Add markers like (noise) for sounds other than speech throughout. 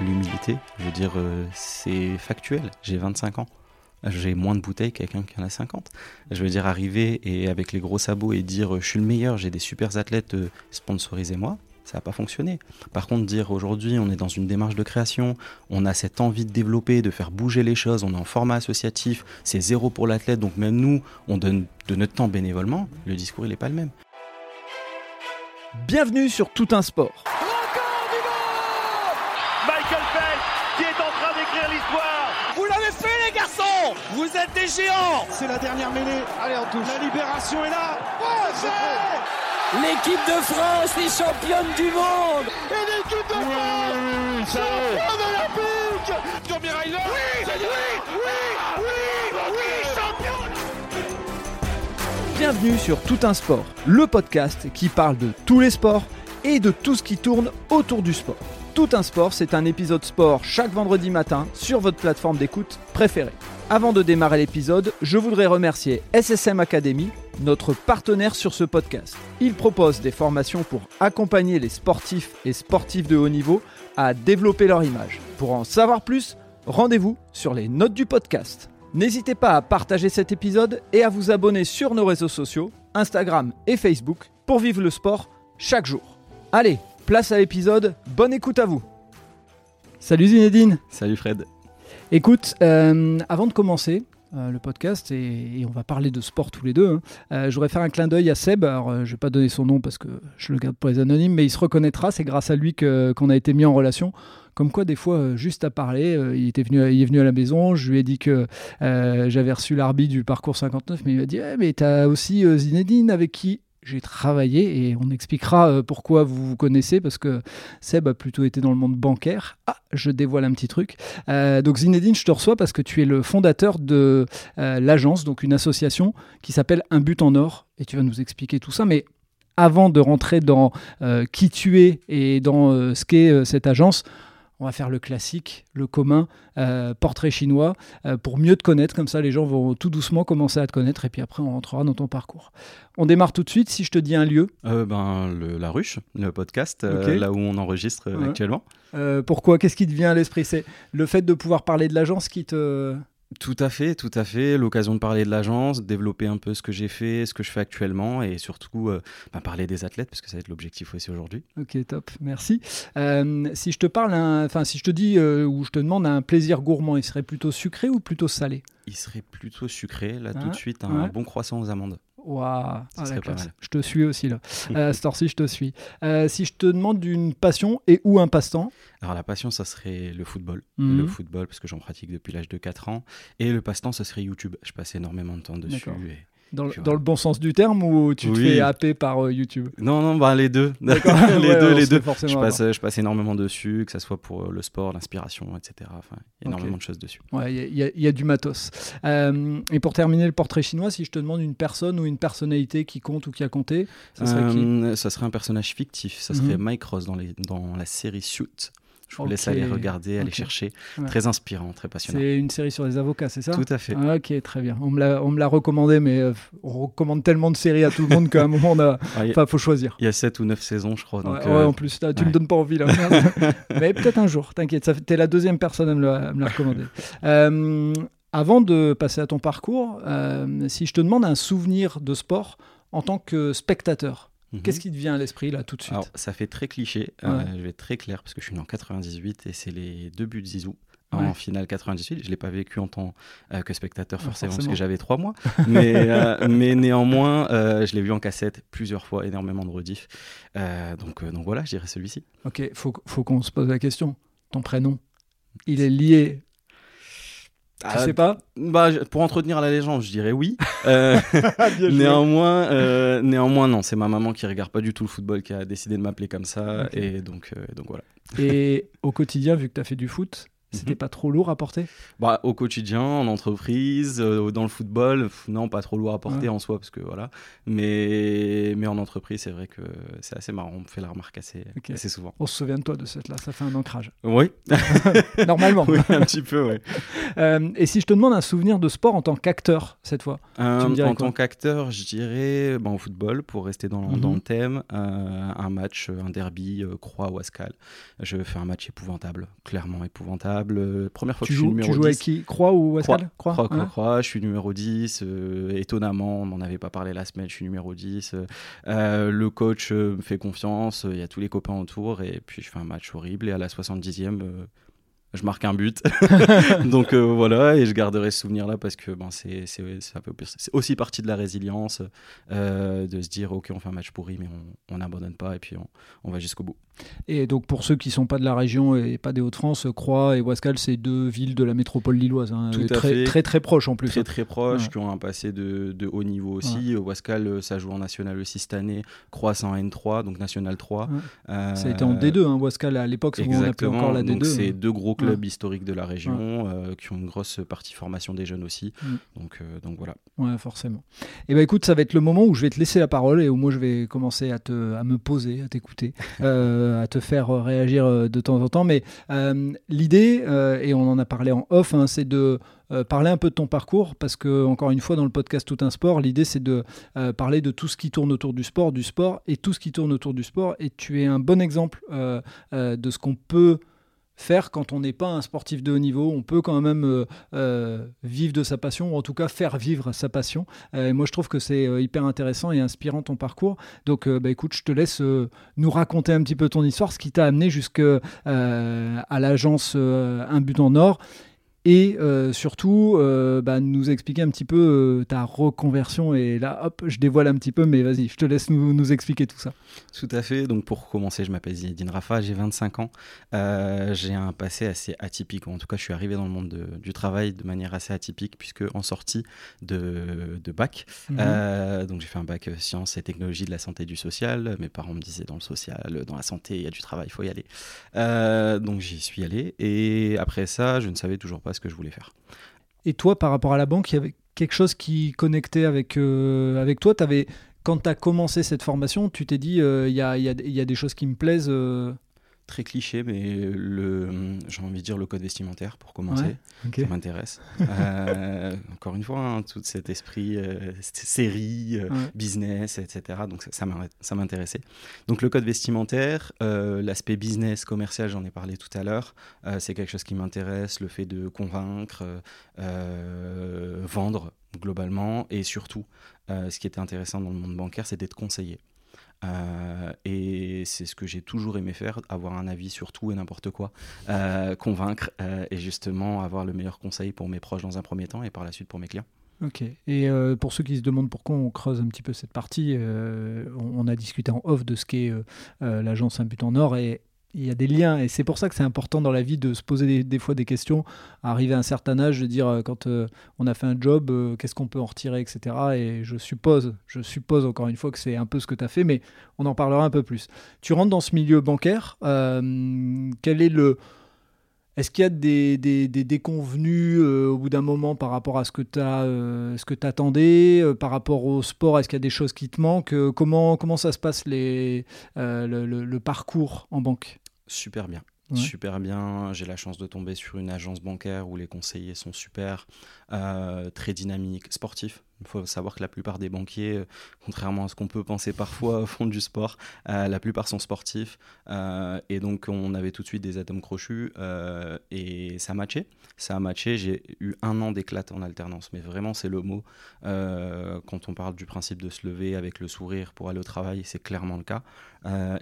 l'humilité. Je veux dire, euh, c'est factuel. J'ai 25 ans. J'ai moins de bouteilles que quelqu'un qui en a 50. Je veux dire, arriver et avec les gros sabots et dire je suis le meilleur, j'ai des super athlètes, euh, sponsorisez-moi, ça n'a pas fonctionné. Par contre, dire aujourd'hui on est dans une démarche de création, on a cette envie de développer, de faire bouger les choses, on est en format associatif, c'est zéro pour l'athlète, donc même nous, on donne de notre temps bénévolement, le discours il n'est pas le même. Bienvenue sur Tout un sport. Michael Phelps qui est en train d'écrire l'histoire. Vous l'avez fait les garçons Vous êtes des géants. C'est la dernière mêlée. Allez, on touche. La libération est là. L'équipe de France est championne du monde. Et l'équipe de France championne olympique. Tommy Ryder Oui, oui, oui, oui, oui, champion Bienvenue sur Tout un sport, le podcast qui parle de tous les sports et de tout ce qui tourne autour du sport. Tout un sport, c'est un épisode sport chaque vendredi matin sur votre plateforme d'écoute préférée. Avant de démarrer l'épisode, je voudrais remercier SSM Academy, notre partenaire sur ce podcast. Il propose des formations pour accompagner les sportifs et sportifs de haut niveau à développer leur image. Pour en savoir plus, rendez-vous sur les notes du podcast. N'hésitez pas à partager cet épisode et à vous abonner sur nos réseaux sociaux, Instagram et Facebook, pour vivre le sport chaque jour. Allez, place à l'épisode, bonne écoute à vous. Salut Zinedine Salut Fred. Écoute, euh, avant de commencer euh, le podcast, et, et on va parler de sport tous les deux, hein, euh, je voudrais faire un clin d'œil à Seb. Alors, euh, je vais pas donner son nom parce que je le garde pour les anonymes, mais il se reconnaîtra. C'est grâce à lui que- qu'on a été mis en relation. Comme quoi, des fois, euh, juste à parler, euh, il, était venu, il est venu à la maison. Je lui ai dit que euh, j'avais reçu l'arbitre du parcours 59, mais il m'a dit Eh, Mais tu as aussi euh, Zinedine avec qui? J'ai travaillé et on expliquera euh, pourquoi vous vous connaissez parce que Seb a plutôt été dans le monde bancaire. Ah, je dévoile un petit truc. Euh, donc Zinedine, je te reçois parce que tu es le fondateur de euh, l'agence, donc une association qui s'appelle Un but en or et tu vas nous expliquer tout ça. Mais avant de rentrer dans qui tu es et dans ce qu'est cette agence, on va faire le classique, le commun, euh, portrait chinois, euh, pour mieux te connaître. Comme ça, les gens vont tout doucement commencer à te connaître et puis après, on rentrera dans ton parcours. On démarre tout de suite. Si je te dis un lieu, Euh, ben, le- la ruche, le podcast, là où on enregistre Ouais. actuellement. pourquoi? Qu'est-ce qui te vient à l'esprit? C'est le fait de pouvoir parler de l'agence qui te. Tout à fait, tout à fait. L'occasion de parler de l'agence, développer un peu ce que j'ai fait, ce que je fais actuellement et surtout euh, ben, parler des athlètes parce que ça va être l'objectif aussi aujourd'hui. Ok, top, merci. Euh, si je te parle, enfin, si je te dis euh, ou je te demande un plaisir gourmand, il serait plutôt sucré ou plutôt salé? Il serait plutôt sucré, là tout Ah, de suite, un ouais. bon croissant aux amandes. Waouh, ah, Ça classe. mal. Je te suis aussi là. (laughs) Euh, heure-ci, je te suis. Euh, si je te demande une passion et ou un passe-temps, Alors la passion, ça serait le football. Mhm. Le football, parce que j'en pratique depuis l'âge de 4 ans. Et le passe-temps, ce serait YouTube. Je passe énormément de temps dessus. Et- dans, le- dans bon sens du terme ou tu te Oui. fais happer par euh, YouTube Non, non, bah, les deux. (laughs) Les Ouais, deux, les deux. Je passe, je passe énormément dessus, que ce soit pour euh, le sport, l'inspiration, etc. Enfin, énormément de choses dessus. Ouais, il y a- il y, y a du matos. Euh, et pour terminer le portrait chinois, si je te demande une personne ou une personnalité qui compte ou qui a compté, ça serait qui? Ça serait un personnage fictif. Ça serait Mhm. Mike Ross dans, les, dans la série Suit. Je vous laisse aller regarder, aller chercher. Ouais. Très inspirant, très passionnant. C'est une série sur les avocats, c'est ça Tout à fait. Ah, Ok, très bien. On me l'a, l'a recommandé, mais euh, on recommande tellement de séries à tout le monde qu'à un moment, on a... (laughs) Il enfin, faut choisir. il y a 7 ou 9 saisons, je crois. Donc, ouais, euh, ouais, en plus, là, tu me donnes pas envie là. (laughs) Mais peut-être un jour, t'inquiète. Fait- T'es la deuxième personne à me, le- à me la recommander. Euh, avant de passer à ton parcours, si je te demande un souvenir de sport en tant que spectateur, mhm. qu'est-ce qui te vient à l'esprit là tout de suite? Alors, ça fait très cliché. euh, je vais être très clair parce que je suis né en 98 et c'est les deux buts de Zizou. Ouais. En finale 98, je ne l'ai pas vécu en tant euh, que spectateur Ouais, forcément, forcément. parce que j'avais trois mois, (laughs) mais, euh, mais néanmoins, euh, je l'ai vu en cassette plusieurs fois, énormément de rediff. Donc, donc voilà, je dirais celui-ci. Ok, faut, faut qu'on se pose la question. Ton prénom, il est lié. Tu Ah, sais pas bah, je- Pour entretenir la légende, je dirais oui. (laughs) Euh, néanmoins, euh, néanmoins, non, c'est ma maman qui regarde pas du tout le football qui a décidé de m'appeler comme ça, et donc, euh, donc voilà. Et au quotidien, vu que tu as fait du foot, C'était pas trop lourd à porter? Bah, au quotidien, en entreprise, euh, dans le football, pff, non, pas trop lourd à porter Ouais. en soi, parce que voilà. Mais, mais en entreprise, c'est vrai que c'est assez marrant. On me fait la remarque assez, assez souvent. On se souvient de toi de cette là, ça fait un ancrage. Oui, (laughs) Normalement. (laughs) oui, un petit peu, ouais. Euh, et si je te demande un souvenir de sport en tant qu'acteur cette fois Euh, me en tant qu'acteur, je dirais ben, au football, pour rester dans, Mhm. dans le thème, un match, un derby, euh, Croix ou Ascal. Je fais un match épouvantable, clairement épouvantable. Euh, première fois tu que je suis joues, numéro tu joues 10. avec qui? Croix ou Ascal Croix, croix, je suis numéro 10. euh, étonnamment, on n'en avait pas parlé la semaine, je suis numéro 10. euh, le coach me fait confiance, il y a tous les copains autour, et puis je fais un match horrible. Et à la 70e, euh, je marque un but. (laughs) Donc euh, voilà, et je garderai ce souvenir-là parce que ben, c'est aussi partie de la résilience euh, de se dire ok, on fait un match pourri, mais on- on n'abandonne pas et puis on, on va jusqu'au bout. Et donc pour ceux qui sont pas de la région et pas des Hauts-de-France, Croix et Wascal, c'est deux villes de la métropole lilloise, hein, Tout et à très, fait. très très proches en plus. Très hein. très proches, Ouais. qui ont un passé de, de haut niveau aussi. Wascal, euh, ça joue en National aussi cette année. Croix, c'est en N3, donc National 3. Ouais. Euh, Ça a été en D2, hein, Wascal à l'époque, on appelait Exactement. encore la D2. Donc c'est deux gros clubs historiques de la région euh, qui ont une grosse partie formation des jeunes aussi. Mm. Donc, euh, donc voilà. Ouais, forcément. Et ben écoute, ça va être le moment où je vais te laisser la parole et où moi je vais commencer à, te, à me poser, à t'écouter, (laughs) à te faire euh, réagir euh, de temps en temps. Mais euh, l'idée, euh, et on en a parlé en off, hein, c'est de euh, parler un peu de ton parcours parce que, encore une fois, dans le podcast Tout un sport, l'idée c'est de euh, parler de tout ce qui tourne autour du sport, du sport et tout ce qui tourne autour du sport. Et tu es un bon exemple euh, euh, de ce qu'on peut faire quand on n'est pas un sportif de haut niveau. On peut quand même euh, euh, vivre de sa passion, ou en tout cas faire vivre sa passion. Euh, moi, je trouve que c'est hyper intéressant et inspirant ton parcours. Donc, bah, écoute, je te laisse nous raconter un petit peu ton histoire, ce qui t'a amené jusque euh, à l'agence Un but en or. Et euh, surtout, euh, bah, nous expliquer un petit peu euh, ta reconversion. Et là, hop, je dévoile un petit peu, mais vas-y, je te laisse nous, nous expliquer tout ça. Tout à fait. Donc pour commencer, je m'appelle Zinedine Rafa, j'ai 25 ans. J'ai un passé assez atypique. En tout cas, je suis arrivé dans le monde de- du travail de manière assez atypique puisque en sortie de, de bac, Mhm. donc j'ai fait un bac sciences et technologies de la santé et du social. Mes parents me disaient dans le social, dans la santé, il y a du travail, il faut y aller. Donc j'y suis allé. Et après ça, je ne savais toujours pas ce que je voulais faire. Et toi, par rapport à la banque, il y avait quelque chose qui connectait avec, euh, avec toi? T'avais- Quand tu as commencé cette formation, tu t'es dit, euh, il y, a, y a- y a des choses qui me plaisent. Très cliché, mais le, j'ai envie de dire le code vestimentaire pour commencer. Ouais. Ça m'intéresse. Euh, encore une fois, hein, tout cet esprit euh, série, euh, Ouais. business, etc. Donc ça, ça m'intéressait. Donc le code vestimentaire, euh, l'aspect business, commercial, j'en ai parlé tout à l'heure, c'est quelque chose qui m'intéresse, le fait de convaincre, vendre globalement, et surtout, ce qui était intéressant dans le monde bancaire, c'était de conseiller. Euh, et c'est ce que j'ai toujours aimé faire, avoir un avis sur tout et n'importe quoi, euh, convaincre euh, et justement avoir le meilleur conseil pour mes proches dans un premier temps et par la suite pour mes clients. Ok. Et pour ceux qui se demandent pourquoi on creuse un petit peu cette partie, on, on a discuté en off de ce qu'est l'agence Un but en or et il y a des liens. Et c'est pour ça que c'est important dans la vie de se poser des, fois des questions, arriver à un certain âge, de dire euh, quand euh, on a fait un job, euh, qu'est-ce qu'on peut en retirer, etc. Et je suppose, je suppose encore une fois que c'est un peu ce que tu as fait, mais on en parlera un peu plus. Tu rentres dans ce milieu bancaire. quel est le est-ce qu'il y a des, des, déconvenus au bout d'un moment par rapport à ce que tu attendais, par rapport au sport Est-ce qu'il y a des choses qui te manquent comment, ça se passe le parcours en banque? Super bien. Ouais. Super bien. J'ai la chance de tomber sur une agence bancaire où les conseillers sont super, euh, très dynamiques, sportifs. Il faut savoir que la plupart des banquiers, euh, contrairement à ce qu'on peut penser parfois, (laughs) font du sport. Euh, la plupart sont sportifs. Euh, et donc, on avait tout de suite des atomes crochus et ça matchait. Ça a matché. J'ai eu un an d'éclate en alternance. Mais vraiment, c'est le mot. Quand on parle du principe de se lever avec le sourire pour aller au travail, c'est clairement le cas.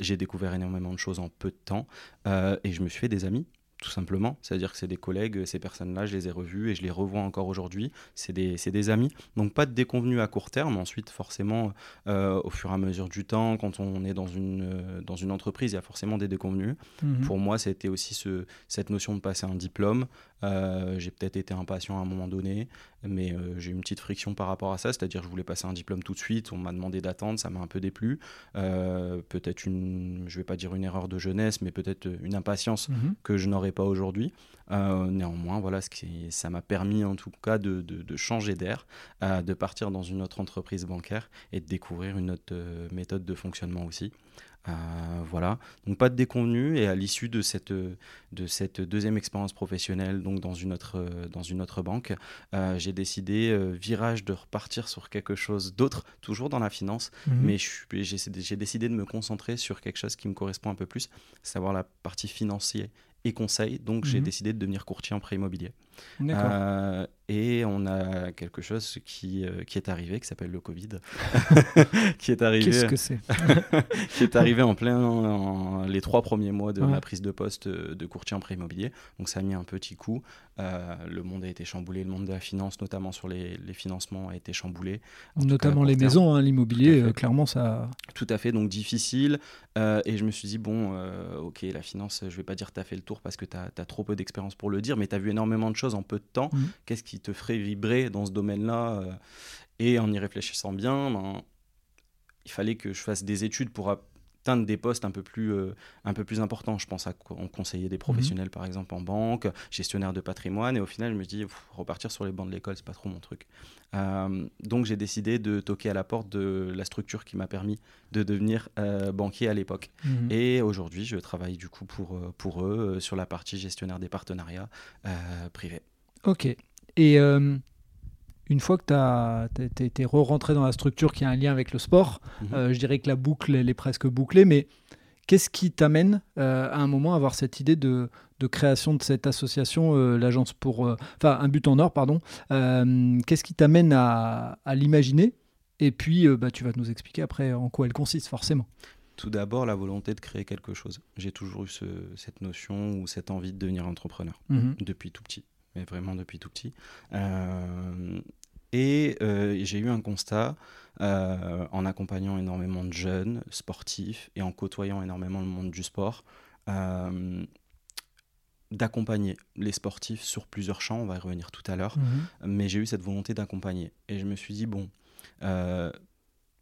J'ai découvert énormément de choses en peu de temps. Et je me suis fait des amis, tout simplement. C'est-à-dire que c'est des collègues, ces personnes-là, je les ai revus et je les revois encore aujourd'hui. C'est des, amis. Donc pas de déconvenus à court terme. Ensuite, forcément, euh, au fur et à mesure du temps, quand on est dans une, euh, dans une entreprise, il y a forcément des déconvenus. Mhm. Pour moi, c'était aussi ce, cette notion de passer un diplôme. Euh, j'ai peut-être été impatient à un moment donné, mais euh, j'ai eu une petite friction par rapport à ça, c'est-à-dire que je voulais passer un diplôme tout de suite, on m'a demandé d'attendre, ça m'a un peu déplu. Euh, peut-être une, je vais pas dire une erreur de jeunesse, mais peut-être une impatience Mhm. que je n'aurais pas aujourd'hui. Euh, néanmoins, voilà, ce qui, ça m'a permis en tout cas de, de, changer d'air, euh, de partir dans une autre entreprise bancaire et de découvrir une autre euh, méthode de fonctionnement aussi. Voilà, donc pas de déconvenu et à l'issue de cette, de cette deuxième expérience professionnelle donc dans une autre, dans une autre banque, j'ai décidé, virage, de repartir sur quelque chose d'autre, toujours dans la finance, mhm. mais j'ai décidé de me concentrer sur quelque chose qui me correspond un peu plus, savoir la partie financière et conseil. Donc, j'ai mhm. décidé de devenir courtier en prêt immobilier. Euh, et on a quelque chose qui, euh, qui est arrivé, qui s'appelle le Covid, (laughs) qui est arrivé. Qu'est-ce que c'est? (laughs) Qui est arrivé en plein les trois premiers mois de la prise de poste de courtier en prêt immobilier. Donc ça a mis un petit coup. Euh, le monde a été chamboulé, le monde de la finance, notamment sur les, les financements, a été chamboulé. Notamment les maisons, hein, l'immobilier, clairement ça. Tout à fait, donc difficile. et je me suis dit bon, ok, la finance, je vais pas dire tu as fait le tour parce que tu as, trop peu d'expérience pour le dire, mais tu as vu énormément de en peu de temps, mmh. qu'est-ce qui te ferait vibrer dans ce domaine-là euh, Et en y réfléchissant bien, ben, il fallait que je fasse des études pour atteindre des postes un peu plus, euh, un peu plus importants. Je pense à conseiller des mmh. professionnels, par exemple, en banque, gestionnaire de patrimoine. Et au final, je me dis, repartir sur les bancs de l'école, c'est pas trop mon truc. Euh, donc, j'ai décidé de toquer à la porte de la structure qui m'a permis de devenir banquier à l'époque. Mmh. Et aujourd'hui, je travaille du coup pour, pour eux sur la partie gestionnaire des partenariats privés. Ok. Et euh, une fois que tu es, re-rentré dans la structure qui a un lien avec le sport, mhm. euh, je dirais que la boucle, elle est presque bouclée, mais qu'est-ce qui t'amène euh, à un moment à avoir cette idée de, création de cette association, l'agence pour... Enfin, un but en or, pardon. qu'est-ce qui t'amène à, l'imaginer? Et puis, bah, tu vas nous expliquer après en quoi elle consiste, forcément. Tout d'abord, la volonté de créer quelque chose. J'ai toujours eu cette notion ou cette envie de devenir entrepreneur mhm. depuis tout petit mais vraiment depuis tout petit. Euh, et euh, j'ai eu un constat euh, en accompagnant énormément de jeunes sportifs et en côtoyant énormément le monde du sport d'accompagner les sportifs sur plusieurs champs, on va y revenir tout à l'heure, mhm. mais j'ai eu cette volonté d'accompagner. Et je me suis dit, bon, euh,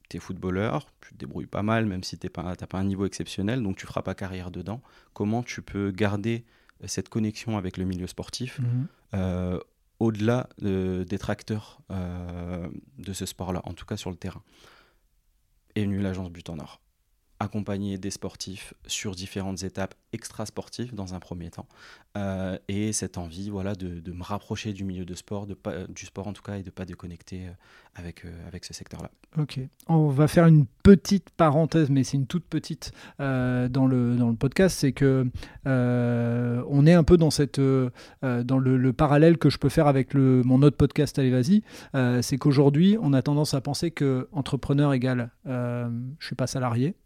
tu es footballeur, tu te débrouilles pas mal, même si tu n'as pas, pas un niveau exceptionnel, donc tu feras pas carrière dedans. Comment tu peux garder cette connexion avec le milieu sportif mhm. euh, au-delà des tracteurs euh, de ce sport-là, en tout cas sur le terrain. Est venue l'agence But en Or accompagner des sportifs sur différentes étapes extra-sportives dans un premier temps. Euh, et cette envie voilà, de, me rapprocher du milieu de sport, de du sport en tout cas, et de ne pas déconnecter euh, avec, euh, avec ce secteur-là. Ok. On va faire une petite parenthèse, mais c'est une toute petite dans, le, dans le podcast. C'est que on est un peu dans, cette, dans le, parallèle que je peux faire avec le, mon autre podcast Allez Vas-y. c'est qu'aujourd'hui, on a tendance à penser que entrepreneur égale je ne suis pas salarié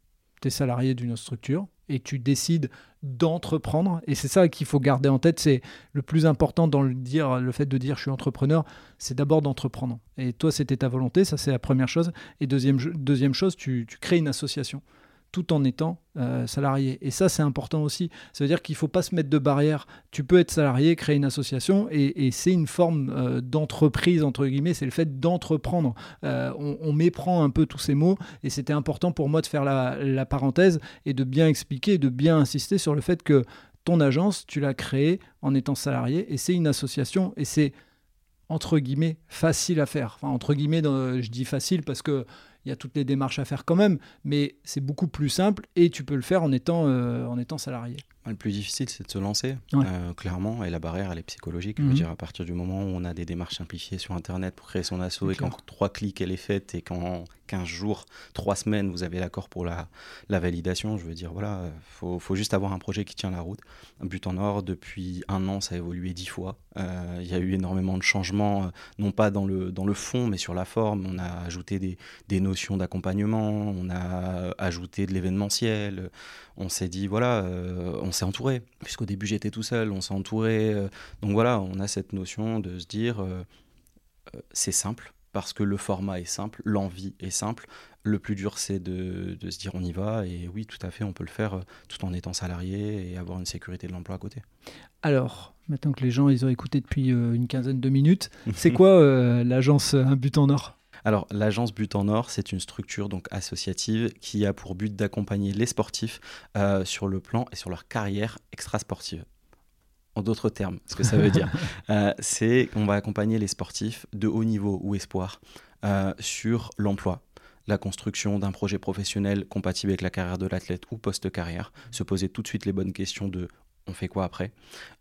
salarié d'une structure et tu décides d'entreprendre. Et c'est ça qu'il faut garder en tête. C'est le plus important dans le, dire, le fait de dire je suis entrepreneur, c'est d'abord d'entreprendre. Et toi, c'était ta volonté, ça c'est la première chose. Et deuxième, deuxième chose, tu crées une association tout en étant euh, salarié. Et ça, c'est important aussi. Ça veut dire qu'il ne faut pas se mettre de barrière. Tu peux être salarié, créer une association, et, c'est une forme euh, d'entreprise, entre guillemets, c'est le fait d'entreprendre. Euh, on, méprend un peu tous ces mots, et c'était important pour moi de faire la, parenthèse et de bien expliquer, de bien insister sur le fait que ton agence, tu l'as créée en étant salarié, et c'est une association, et c'est entre guillemets facile à faire. Enfin, entre guillemets, je dis facile parce que il y a toutes les démarches à faire quand même, mais c'est beaucoup plus simple et tu peux le faire en étant, euh, salarié. Le plus difficile, c'est de se lancer, euh, clairement, et la barrière, elle est psychologique. Je veux mhm. dire, à partir du moment où on a des démarches simplifiées sur Internet pour créer son asso, et qu'en trois clics, elle est faite, et qu'en 15 jours, 3 semaines, vous avez l'accord pour la, la, validation, je veux dire, voilà, il faut, juste avoir un projet qui tient la route. Un but en or, depuis un an, ça a évolué 10 fois. Euh, il y a eu énormément de changements, euh, non pas dans le, dans le fond, mais sur la forme. On a ajouté des, des notions d'accompagnement, on a ajouté de l'événementiel, on s'est dit, voilà, euh, on s'est entouré, puisqu'au début j'étais tout seul, on s'est entouré. Euh, donc voilà, on a cette notion de se dire, euh, c'est simple, parce que le format est simple, l'envie est simple. Le plus dur, c'est de, de, se dire on y va. Et oui, tout à fait, on peut le faire tout en étant salarié et avoir une sécurité de l'emploi à côté. Alors, maintenant que les gens ils ont écouté depuis une quinzaine de minutes, c'est quoi l'agence Un but en or? Alors, l'agence But en Or, c'est une structure donc associative qui a pour but d'accompagner les sportifs euh, sur le plan et sur leur carrière extra-sportive. en d'autres termes, ce que ça veut dire. (laughs) Euh, c'est qu'on va accompagner les sportifs de haut niveau ou espoir euh, sur l'emploi, la construction d'un projet professionnel compatible avec la carrière de l'athlète ou post-carrière, se poser tout de suite les bonnes questions de on fait quoi après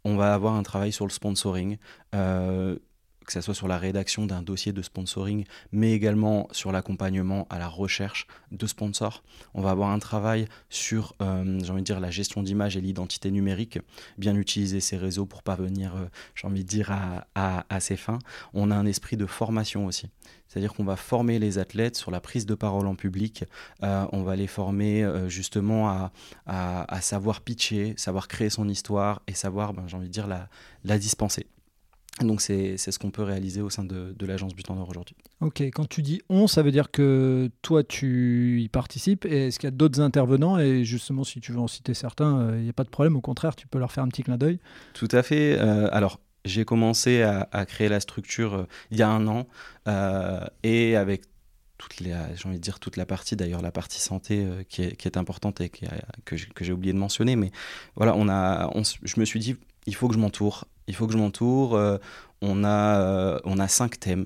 On va avoir un travail sur le sponsoring, euh, que ce soit sur la rédaction d'un dossier de sponsoring, mais également sur l'accompagnement à la recherche de sponsors. On va avoir un travail sur, euh, j'ai envie de dire, la gestion d'image et l'identité numérique, bien utiliser ces réseaux pour parvenir, euh, j'ai envie de dire, à, à, ces fins. On a un esprit de formation aussi. C'est-à-dire qu'on va former les athlètes sur la prise de parole en public, euh, on va les former justement à, savoir pitcher, savoir créer son histoire et savoir, ben, j'ai envie de dire, la dispenser. Donc c'est ce qu'on peut réaliser au sein de, de l'agence But en Or aujourd'hui. Ok, quand tu dis on, ça veut dire que toi tu y participes et est-ce qu'il y a d'autres intervenants? Et justement si tu veux en citer certains, il euh, n'y a pas de problème, au contraire tu peux leur faire un petit clin d'œil. Tout à fait. Euh, alors j'ai commencé à, à, créer la structure euh, il y a un an euh, et avec toute les, j'ai envie de dire toute la partie d'ailleurs la partie santé euh, qui, est, qui, est, importante et qui que j'ai oublié de mentionner mais voilà on a on, je me suis dit il faut que je m'entoure il faut que je m'entoure euh, on a euh, on a cinq thèmes.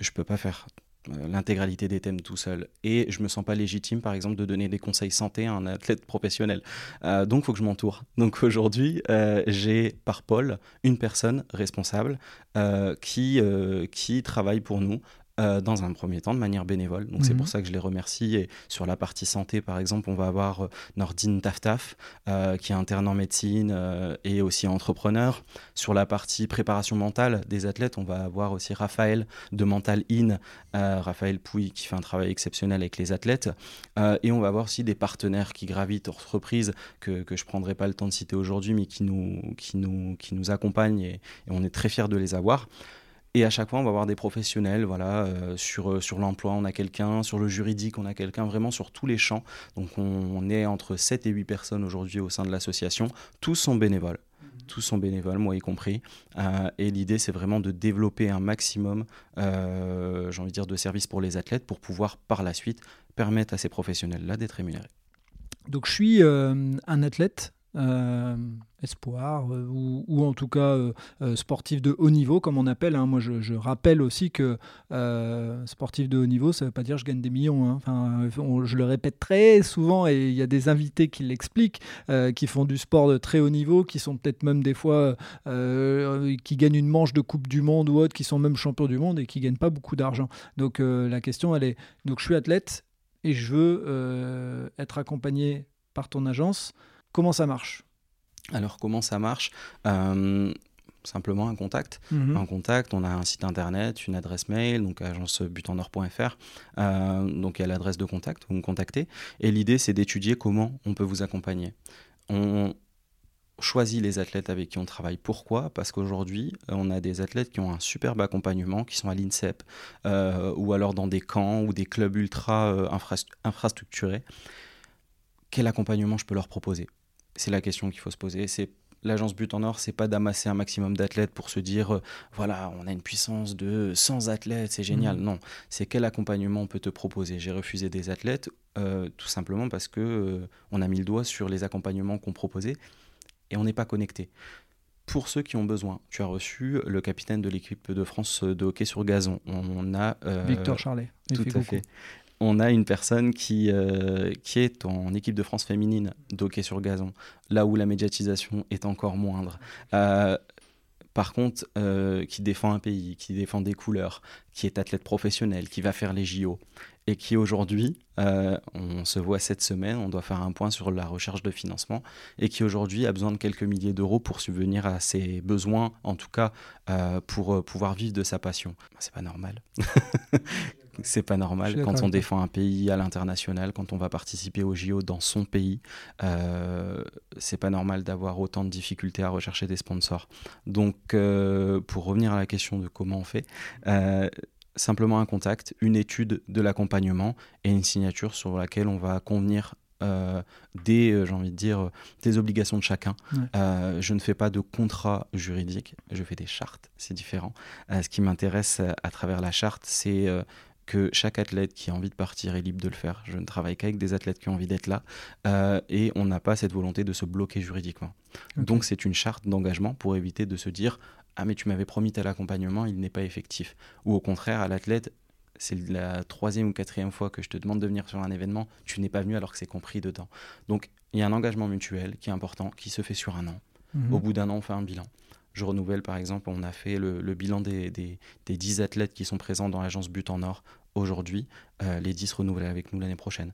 Je peux pas faire euh, l'intégralité des thèmes tout seul et je me sens pas légitime par exemple de donner des conseils santé à un athlète professionnel. Euh, donc il faut que je m'entoure. Donc aujourd'hui euh, j'ai par Paul une personne responsable euh, qui, euh, qui travaille pour nous euh, dans un premier temps de manière bénévole. Donc mmh. c'est pour ça que je les remercie. Et sur la partie santé, par exemple, on va avoir euh, Nordine Taftaf, euh, qui est interne en médecine euh, et aussi entrepreneur. Sur la partie préparation mentale des athlètes, on va avoir aussi Raphaël de Mental In, Raphaël Pouy, qui fait un travail exceptionnel avec les athlètes. Et on va avoir aussi des partenaires qui gravitent entreprises que, que je ne prendrai pas le temps de citer aujourd'hui, mais qui nous, qui, nous, qui nous accompagnent et, et on est très fiers de les avoir. Et à chaque fois, on va avoir des professionnels, voilà, euh, sur, sur l'emploi, on a quelqu'un, sur le juridique, on a quelqu'un, vraiment sur tous les champs. Donc on, on est entre 7 et 8 personnes aujourd'hui au sein de l'association. Tous sont bénévoles. Tous sont bénévoles, moi y compris. Euh, et l'idée, c'est vraiment de développer un maximum, euh, j'ai envie de dire, de services pour les athlètes pour pouvoir par la suite permettre à ces professionnels-là d'être rémunérés. Donc je suis euh, un athlète euh, espoir euh, ou, en tout cas euh, sportif de haut niveau comme on appelle hein. moi je, rappelle aussi que sportif de haut niveau ça veut pas dire je gagne des millions hein. enfin, je le répète très souvent et il y a des invités qui l'expliquent qui font du sport de très haut niveau qui sont peut-être même des fois qui gagnent une manche de coupe du monde ou autre qui sont même champions du monde et qui gagnent pas beaucoup d'argent donc la question elle est donc je suis athlète et je veux être accompagné par ton agence Comment ça marche? Alors, comment ça marche? Euh, Simplement un contact. Mhm. Mm -hmm. Un contact, on a un site internet, une adresse mail, donc agencebutenor.fr. Euh, donc, il y a l'adresse de contact, vous me contactez. Et l'idée, c'est d'étudier comment on peut vous accompagner. On choisit les athlètes avec qui on travaille. Pourquoi? Parce qu'aujourd'hui, on a des athlètes qui ont un superbe accompagnement, qui sont à l'INSEP, euh, ou alors dans des camps ou des clubs ultra euh, infra infrastructurés. Quel accompagnement je peux leur proposer? C'est la question qu'il faut se poser. C'est l'agence But en Or, c'est pas d'amasser un maximum d'athlètes pour se dire euh, voilà, on a une puissance de 100 athlètes, c'est génial. Mmh. Non, c'est quel accompagnement on peut te proposer. J'ai refusé des athlètes euh, tout simplement parce que euh, on a mis le doigt sur les accompagnements qu'on proposait et on n'est pas connecté. Pour ceux qui ont besoin, tu as reçu le capitaine de l'équipe de France de hockey sur gazon. On a Victor Charlet. Tout à fait on a une personne qui, euh, qui est en équipe de France féminine d'hockey sur gazon, là où la médiatisation est encore moindre. Euh, par contre, euh, qui défend un pays, qui défend des couleurs, qui est athlète professionnel, qui va faire les JO, et qui aujourd'hui, on se voit cette semaine, on doit faire un point sur la recherche de financement, et qui aujourd'hui a besoin de quelques milliers d'euros pour subvenir à ses besoins, en tout cas pour pouvoir vivre de sa passion. C'est pas normal. (laughs) c'est pas normal quand on défend un pays à l'international, quand on va participer au JO dans son pays. Euh, c'est pas normal d'avoir autant de difficultés à rechercher des sponsors. Donc, euh, pour revenir à la question de comment on fait, euh, simplement un contact, une étude de l'accompagnement et une signature sur laquelle on va convenir euh, des, euh, j'ai envie de dire, des obligations de chacun. Ouais. Euh, je ne fais pas de contrat juridique, je fais des chartes, c'est différent. Ce qui m'intéresse à travers la charte, c'est que chaque athlète qui a envie de partir est libre de le faire. Je ne travaille qu'avec des athlètes qui ont envie d'être là euh, et on n'a pas cette volonté de se bloquer juridiquement. Donc c'est une charte d'engagement pour éviter de se dire ah mais tu m'avais promis tel accompagnement, il n'est pas effectif. Ou au contraire à l'athlète c'est la troisième ou quatrième fois que je te demande de venir sur un événement, tu n'es pas venu alors que c'est compris dedans. Donc il y a un engagement mutuel qui est important, qui se fait sur un an. Mhm. Au bout d'un an, on fait un bilan. Je renouvelle, par exemple, on a fait le, bilan des, des, 10 athlètes qui sont présents dans l'agence But en Or aujourd'hui. Euh, les 10 renouvellent avec nous l'année prochaine.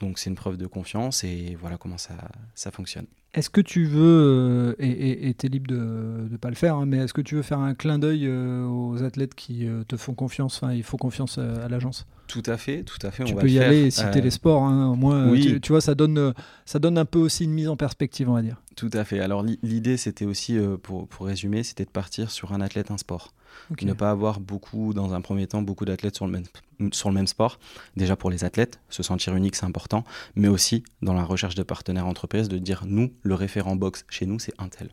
Donc c'est une preuve de confiance et voilà comment ça, ça fonctionne. Est-ce que tu veux, euh, et tu es libre de ne pas le faire, hein, mais est-ce que tu veux faire un clin d'œil euh, aux athlètes qui te font confiance, enfin il faut confiance à l'agence? Tout à fait, tout à fait. Tu peux y aller et citer les sports. Hein, au moins, oui. tu, vois, ça donne, ça donne un peu aussi une mise en perspective, on va dire. Tout à fait. Alors l'idée, c'était aussi, pour, pour résumer, c'était de partir sur un athlète, un sport. Ne pas avoir beaucoup, dans un premier temps, beaucoup d'athlètes sur, le même, sur le même sport. Déjà pour les athlètes, se sentir unique, c'est important. Mais aussi dans la recherche de partenaires entreprises, de dire nous, le référent box chez nous, c'est Intel.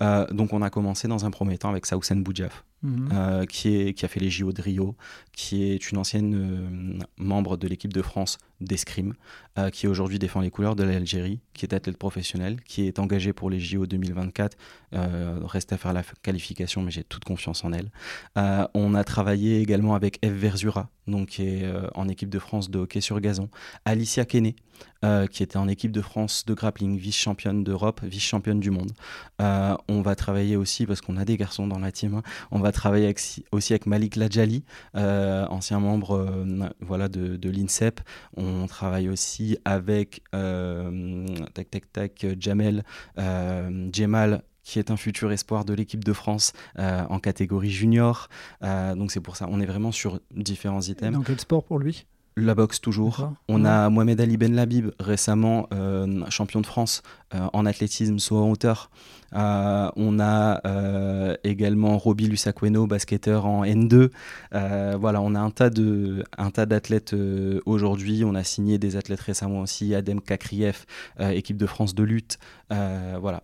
Euh, donc on a commencé dans un premier temps avec Saoussen Boudjaf. Mhm. Euh, qui, a fait les JO de Rio, qui est une ancienne euh, membre de l'équipe de France d'escrime, euh, qui aujourd'hui défend les couleurs de l'Algérie, qui est athlète professionnel, qui est engagée pour les JO 2024. reste à faire la qualification, mais j'ai toute confiance en elle. on a travaillé également avec Eve Verzura, donc qui est en équipe de France de hockey sur gazon. Alicia Kenney, qui était en équipe de France de grappling, vice-championne d'Europe, vice-championne du monde. on va travailler aussi, parce qu'on a des garçons dans la team, hein, on va travaillé aussi avec Malik Lajali, euh, ancien membre euh, voilà, de, l'INSEP. Travaille aussi avec euh, tac, tac, tac, Jamel, Jemal, qui est un futur espoir de l'équipe de France en catégorie junior. donc c'est pour ça, on est vraiment sur différents items. Dans quel sport pour lui? La boxe toujours. On a Mohamed Ali Ben Labib, récemment champion de France en athlétisme saut en hauteur. Euh, on a euh, également Roby Lusaqueno, basketteur en N2. Euh, voilà, on a un tas de, un tas d'athlètes aujourd'hui. On a signé des athlètes récemment aussi, Adem Kakriev, équipe de France de lutte. voilà.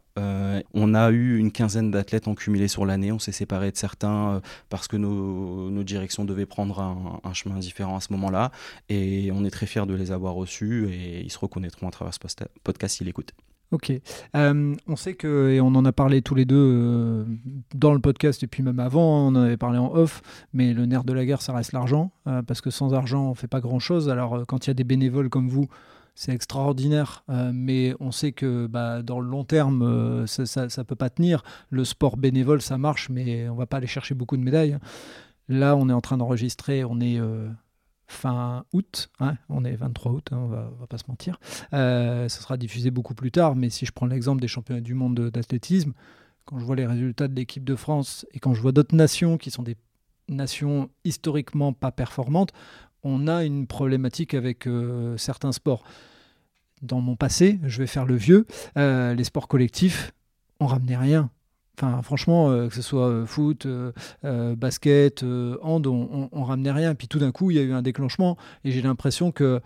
on a eu une quinzaine d'athlètes en cumulé sur l'année. On s'est séparé de certains parce que nos, directions devaient prendre un, chemin différent à ce moment-là. Et on est très fiers de les avoir reçus et ils se reconnaîtront à travers ce podcast s'ils l'écoutent. Ok. Euh, on sait que, et on en a parlé tous les deux euh, dans le podcast et puis même avant, on en avait parlé en off, mais le nerf de la guerre, ça reste l'argent, euh, parce que sans argent, on fait pas grand-chose. Alors quand il y a des bénévoles comme vous, c'est extraordinaire, mais on sait que bah, dans le long terme, ça, ne peut pas tenir. Le sport bénévole, ça marche, mais on va pas aller chercher beaucoup de médailles. Là, on est en train d'enregistrer, on est fin août. Hein, on est 23 août, hein, on, va, va pas se mentir. Euh, ça sera diffusé beaucoup plus tard, mais si je prends l'exemple des championnats du monde d'athlétisme, quand je vois les résultats de l'équipe de France et quand je vois d'autres nations qui sont des nations historiquement pas performantes, on a une problématique avec euh, certains sports. Dans mon passé, je vais faire le vieux, euh, les sports collectifs, on ramenait rien. Franchement, euh, que ce soit euh, foot, euh, basket, hand, on, on, ramenait rien. Puis tout d'un coup, il y a eu un déclenchement. Et j'ai l'impression que,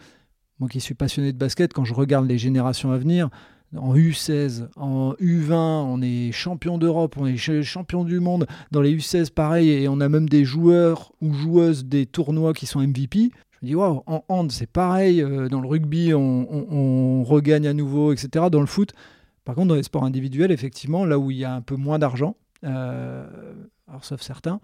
moi qui suis passionné de basket, quand je regarde les générations à venir, en U16, en U20, on est champion d'Europe, on est champion du monde. Dans les U16, pareil, et on a même des joueurs ou joueuses des tournois qui sont MVP. Je me dis, waouh, en hand, c'est pareil. Dans le rugby, on, on, regagne à nouveau, etc. Dans le foot, par contre, dans les sports individuels, effectivement, là où il y a un peu moins d'argent, euh, sauf certains,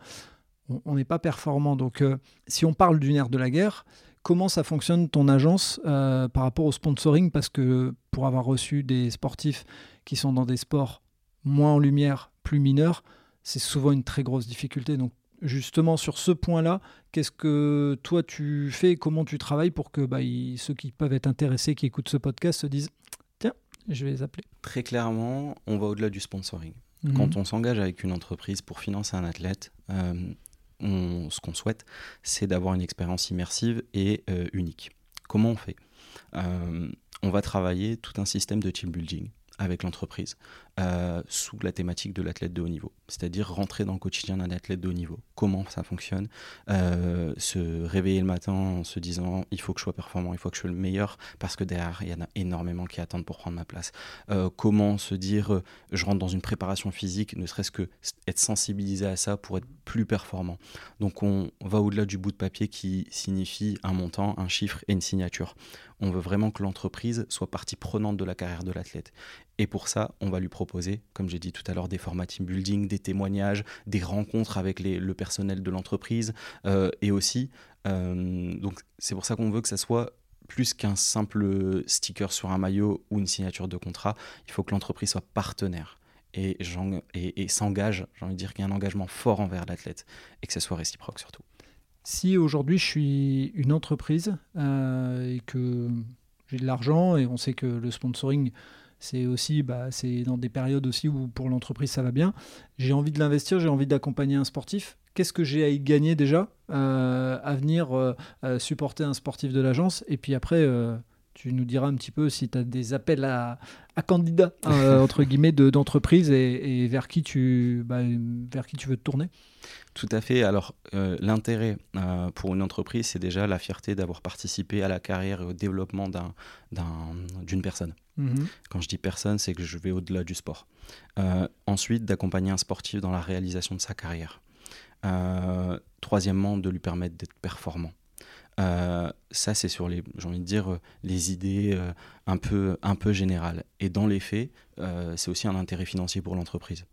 on n'est pas performant. Donc, euh, si on parle du nerf de la guerre, comment ça fonctionne ton agence euh, par rapport au sponsoring? Parce que pour avoir reçu des sportifs qui sont dans des sports moins en lumière, plus mineurs, c'est souvent une très grosse difficulté. Donc, justement, sur ce point-là, qu'est-ce que toi tu fais? Comment tu travailles pour que bah, ceux qui peuvent être intéressés, qui écoutent ce podcast, se disent je vais les appeler. Très clairement, on va au-delà du sponsoring. Mhm. Quand on s'engage avec une entreprise pour financer un athlète, euh, ce qu'on souhaite, c'est d'avoir une expérience immersive et euh, unique. Comment on fait? Euh, On va travailler tout un système de team building avec l'entreprise euh, sous la thématique de l'athlète de haut niveau, c'est-à-dire rentrer dans le quotidien d'un athlète de haut niveau, comment ça fonctionne, euh, se réveiller le matin en se disant il faut que je sois performant, il faut que je sois le meilleur, parce que derrière il y en a énormément qui attendent pour prendre ma place. Euh, comment se dire je rentre dans une préparation physique, ne serait-ce que être sensibilisé à ça pour être plus performant. Donc on va au-delà du bout de papier qui signifie un montant, un chiffre et une signature. On veut vraiment que l'entreprise soit partie prenante de la carrière de l'athlète. Et pour ça, on va lui proposer, comme j'ai dit tout à l'heure, des formats team building, des témoignages, des rencontres avec le personnel de l'entreprise. Euh, et aussi, euh, donc c'est pour ça qu'on veut que ça soit plus qu'un simple sticker sur un maillot ou une signature de contrat. Il faut que l'entreprise soit partenaire et, et, s'engage, j'ai envie de dire qu'il y a un engagement fort envers l'athlète et que ça soit réciproque surtout. Si aujourd'hui je suis une entreprise euh, et que j'ai de l'argent et on sait que le sponsoring c'est aussi bah, c'est dans des périodes aussi où pour l'entreprise ça va bien, j'ai envie de l'investir, j'ai envie d'accompagner un sportif. Qu'est-ce que j'ai à y gagner déjà euh, à venir euh, supporter un sportif de l'agence? Et puis après tu nous diras un petit peu si tu as des appels à, candidats entre guillemets d'entreprise et, vers qui tu bah, vers qui tu veux te tourner. Tout à fait. Alors, euh, l'intérêt euh, pour une entreprise, c'est déjà la fierté d'avoir participé à la carrière et au développement d'une personne. Mhm. Quand je dis personne, c'est que je vais au-delà du sport. Euh, ensuite, d'accompagner un sportif dans la réalisation de sa carrière. troisièmement, de lui permettre d'être performant. Ça, c'est sur les, j'ai envie de dire, les idées un, peu, un peu générales. Et dans les faits, c'est aussi un intérêt financier pour l'entreprise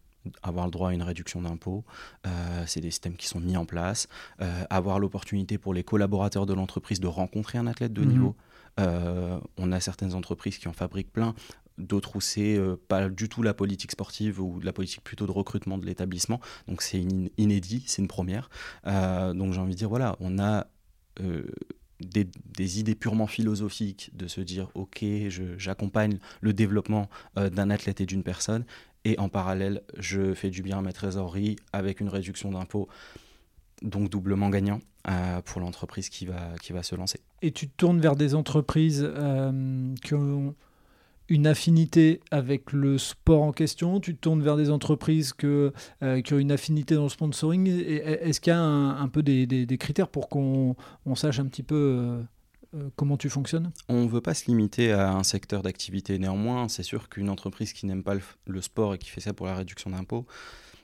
avoir le droit à une réduction d'impôts, euh, c'est des systèmes qui sont mis en place, euh, avoir l'opportunité pour les collaborateurs de l'entreprise de rencontrer un athlète de mhm. niveau. Euh, on a certaines entreprises qui en fabriquent plein, d'autres où c'est pas du tout la politique sportive ou la politique plutôt de recrutement de l'établissement. Donc c'est inédit, c'est une première. donc j'ai envie de dire, voilà, on a des, des, idées purement philosophiques de se dire ok j'accompagne le développement d'un athlète et d'une personne et en parallèle, je fais du bien à ma trésorerie avec une réduction d'impôts, donc doublement gagnant euh, pour l'entreprise qui va, qui va se lancer. Et tu te tournes vers des entreprises euh, qui ont une affinité avec le sport en question Tu te tournes vers des entreprises euh, qui ont une affinité dans le sponsoring Est-ce qu'il y a un, peu des, critères pour qu'on sache un petit peu euh, comment tu fonctionnes? On ne veut pas se limiter à un secteur d'activité. Néanmoins, c'est sûr qu'une entreprise qui n'aime pas le, sport et qui fait ça pour la réduction d'impôts,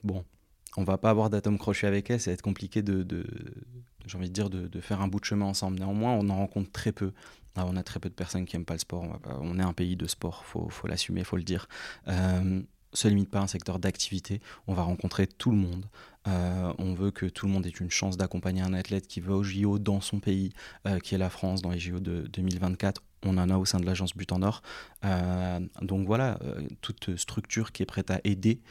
bon, on va pas avoir d'atome crochet avec elle, ça va être compliqué de, envie de dire, de, faire un bout de chemin ensemble. Néanmoins, on en rencontre très peu. Ah, on a très peu de personnes qui n'aiment pas le sport. On, est un pays de sport, faut, faut l'assumer, faut le dire. Euh, se limite pas à un secteur d'activité. On va rencontrer tout le monde. Euh, on veut que tout le monde ait une chance d'accompagner un athlète qui va au JO dans son pays, euh, qui est la France, dans les JO de 2024. On en a au sein de l'agence But en Or. Euh, donc voilà, toute structure qui est prête à aider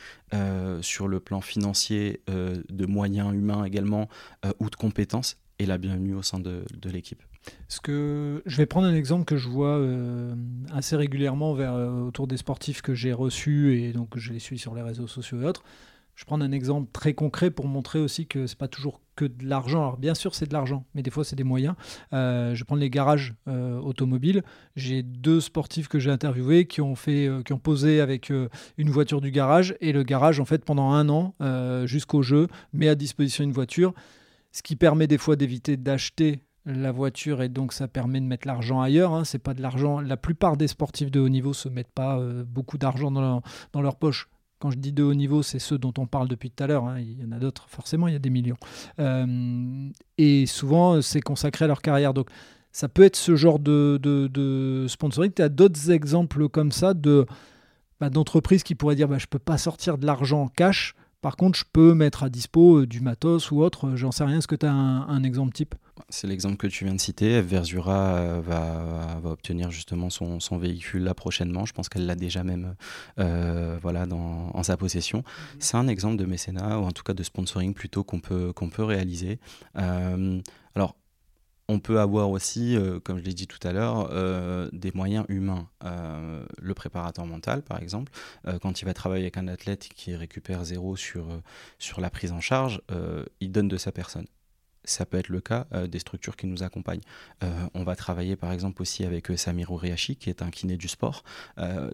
sur le plan financier, de moyens humains également, ou de compétences, est la bienvenue au sein de, l'équipe. Ce que je vais prendre un exemple que je vois euh, assez régulièrement vers, euh, autour des sportifs que j'ai reçus et donc je les suis sur les réseaux sociaux et autres. Je prends un exemple très concret pour montrer aussi que c'est pas toujours que de l'argent. Alors bien sûr c'est de l'argent, mais des fois c'est des moyens. Euh, je prendre les garages automobiles. J'ai deux sportifs que j'ai interviewés qui ont fait, qui ont posé avec une voiture du garage et le garage en fait pendant un an jusqu'au jeu met à disposition une voiture, ce qui permet des fois d'éviter d'acheter la voiture et donc ça permet de mettre l'argent ailleurs. Hein. C'est pas de l'argent. La plupart des sportifs de haut niveau se mettent pas euh, beaucoup d'argent dans, leur, poche. Quand je dis de haut niveau, c'est ceux dont on parle depuis tout à l'heure. Hein. Il y en a d'autres, forcément, il y a des millions. Euh, et souvent, c'est consacré à leur carrière. Donc, ça peut être ce genre de, de, sponsoring. Tu as d'autres exemples comme ça de bah, d'entreprises qui pourraient dire bah, je peux pas sortir de l'argent en cash. Par contre, je peux mettre à dispo euh, du matos ou autre. J'en sais rien. Est-ce que tu as un exemple type? C'est l'exemple que tu viens de citer. Verzura euh, va, va, obtenir justement son, son, véhicule là prochainement. Je pense qu'elle l'a déjà même euh, voilà, dans, en sa possession. Mhm. C'est un exemple de mécénat, ou en tout cas de sponsoring plutôt qu'on peut, qu'on peut réaliser. Euh, on peut avoir aussi, comme je l'ai dit tout à l'heure, des moyens humains. le préparateur mental, par exemple, quand il va travailler avec un athlète qui récupère zéro sur, sur la prise en charge, il donne de sa personne ça peut être le cas euh, des structures qui nous accompagnent. Euh, on va travailler par exemple aussi avec euh, Samir Ouriachi, qui est un kiné du sport,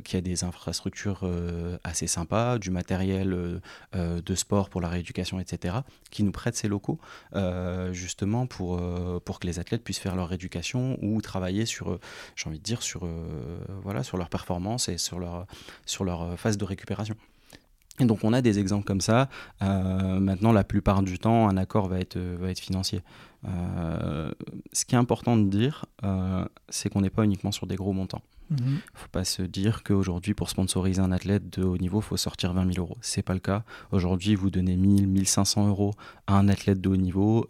qui a des infrastructures assez sympas, du matériel de sport pour la rééducation, etc., qui nous prête ses locaux justement pour, pour que les athlètes puissent faire leur rééducation ou travailler sur, j'ai envie de dire, sur, voilà, sur leur performance et sur leur, sur leur phase de récupération. Et donc on a des exemples comme ça. Euh, maintenant, la plupart du temps, un accord va être, euh, va être financier. Euh, ce qui est important de dire, c'est qu'on n'est pas uniquement sur des gros montants. Il mhm. ne faut pas se dire qu'aujourd'hui, pour sponsoriser un athlète de haut niveau, il faut sortir 20 000 euros. Ce n'est pas le cas. Aujourd'hui, vous donnez 1000, 1500 euros à un athlète de haut niveau,